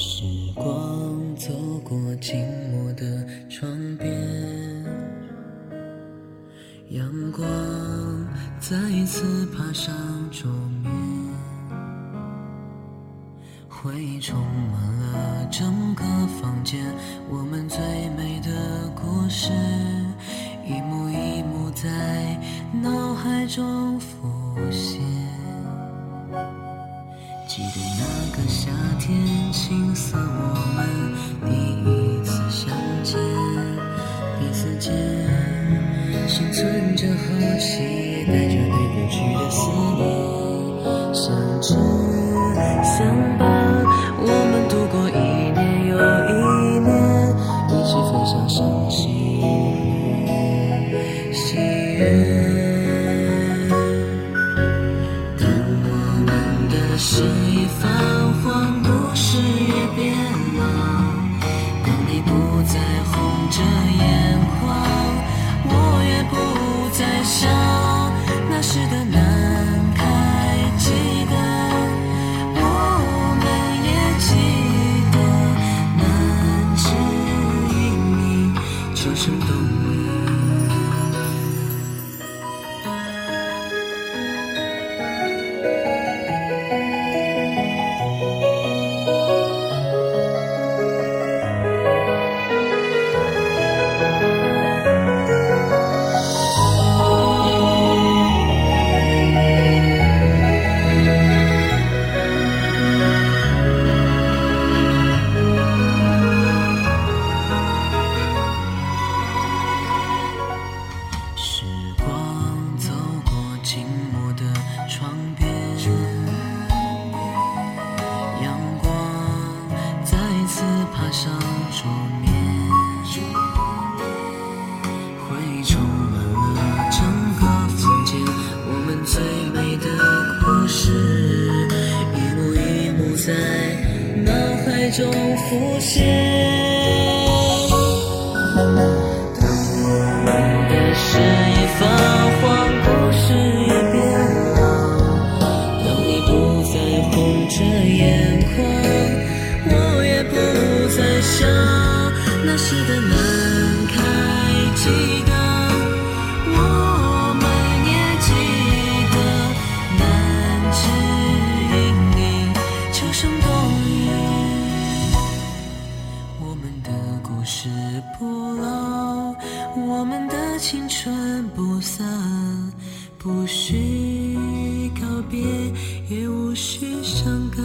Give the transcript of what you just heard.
时光走过静默的窗边，阳光再一次爬上桌面，回忆充满了枕。房间，我们最美的故事，一幕一幕在脑海中浮现。记得那个夏天，青涩我们第一次相见，彼此间心存着和期待。Yeah. 中浮现。是不老，我们的青春不散，不需告别，也无需伤感。